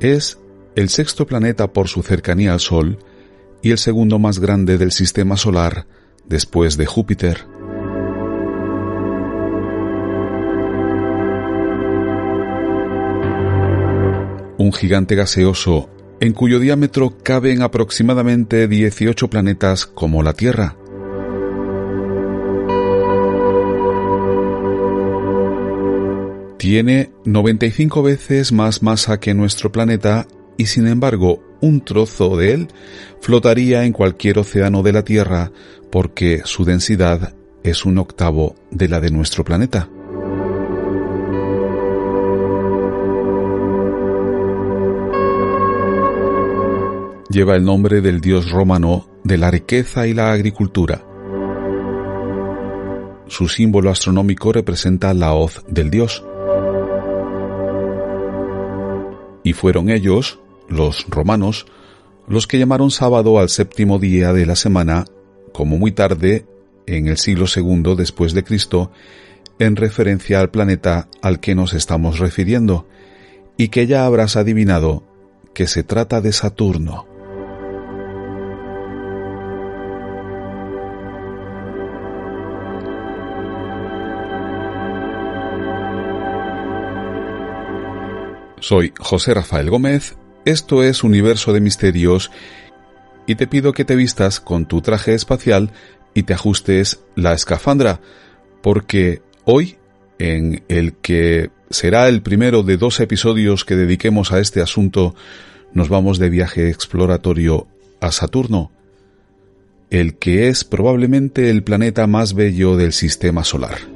Es el sexto planeta por su cercanía al Sol y el segundo más grande del sistema solar después de Júpiter. Un gigante gaseoso en cuyo diámetro caben aproximadamente 18 planetas como la Tierra. Tiene 95 veces más masa que nuestro planeta y sin embargo un trozo de él flotaría en cualquier océano de la Tierra porque su densidad es un octavo de la de nuestro planeta. Lleva el nombre del dios romano de la riqueza y la agricultura. Su símbolo astronómico representa la hoz del dios. Y fueron ellos, los romanos, los que llamaron sábado al séptimo día de la semana, como muy tarde, en el siglo II después de Cristo, en referencia al planeta al que nos estamos refiriendo, y que ya habrás adivinado que se trata de Saturno. Soy José Rafael Gómez, esto es Universo de Misterios y te pido que te vistas con tu traje espacial y te ajustes la escafandra, porque hoy, en el que será el primero de dos episodios que dediquemos a este asunto, nos vamos de viaje exploratorio a Saturno, el que es probablemente el planeta más bello del sistema solar.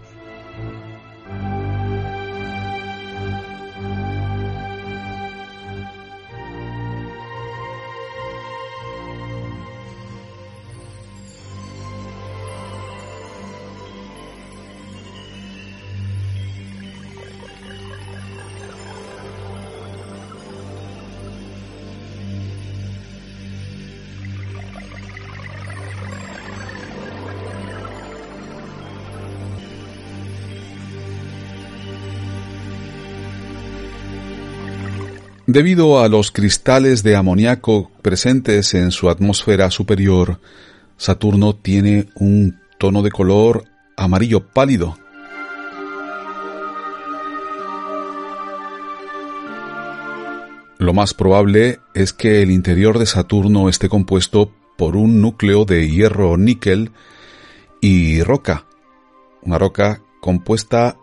Debido a los cristales de amoníaco presentes en su atmósfera superior, Saturno tiene un tono de color amarillo pálido. Lo más probable es que el interior de Saturno esté compuesto por un núcleo de hierro níquel y roca, una roca compuesta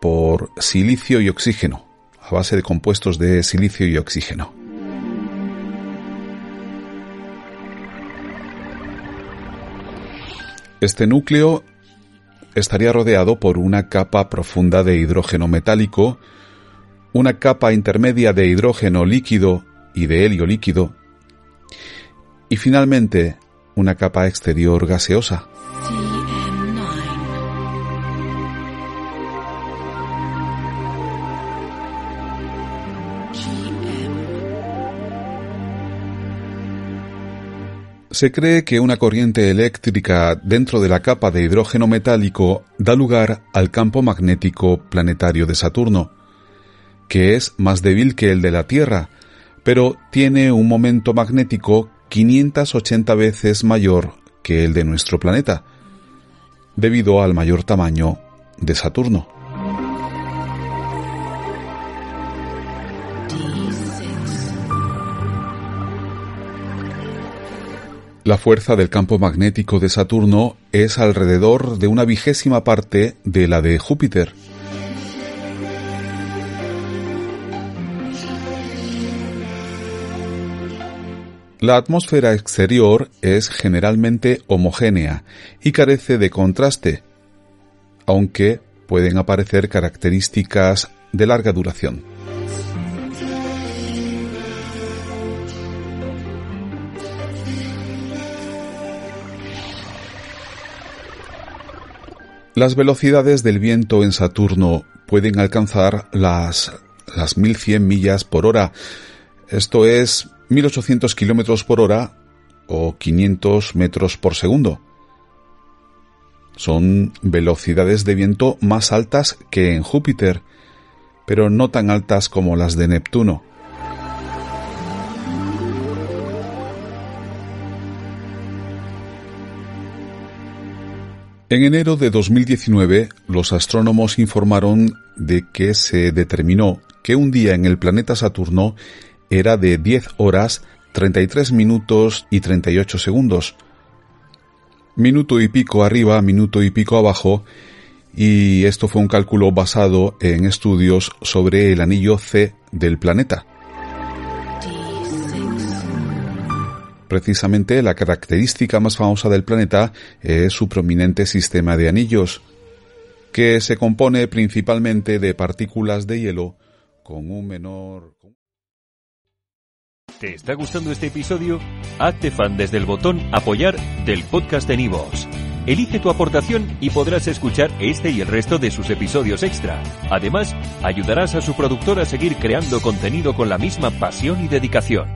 por silicio y oxígeno a base de compuestos de silicio y oxígeno. Este núcleo estaría rodeado por una capa profunda de hidrógeno metálico, una capa intermedia de hidrógeno líquido y de helio líquido, y finalmente una capa exterior gaseosa. Se cree que una corriente eléctrica dentro de la capa de hidrógeno metálico da lugar al campo magnético planetario de Saturno, que es más débil que el de la Tierra, pero tiene un momento magnético 580 veces mayor que el de nuestro planeta, debido al mayor tamaño de Saturno. La fuerza del campo magnético de Saturno es alrededor de una vigésima parte de la de Júpiter. La atmósfera exterior es generalmente homogénea y carece de contraste, aunque pueden aparecer características de larga duración. Las velocidades del viento en Saturno pueden alcanzar las, las 1100 millas por hora. Esto es 1800 kilómetros por hora o 500 metros por segundo. Son velocidades de viento más altas que en Júpiter, pero no tan altas como las de Neptuno. En enero de 2019, los astrónomos informaron de que se determinó que un día en el planeta Saturno era de 10 horas, 33 minutos y 38 segundos. Minuto y pico arriba, minuto y pico abajo, y esto fue un cálculo basado en estudios sobre el anillo C del planeta. Precisamente la característica más famosa del planeta es su prominente sistema de anillos, que se compone principalmente de partículas de hielo con un menor... ¿Te está gustando este episodio? Hazte fan desde el botón apoyar del podcast de Nivos. Elige tu aportación y podrás escuchar este y el resto de sus episodios extra. Además, ayudarás a su productor a seguir creando contenido con la misma pasión y dedicación.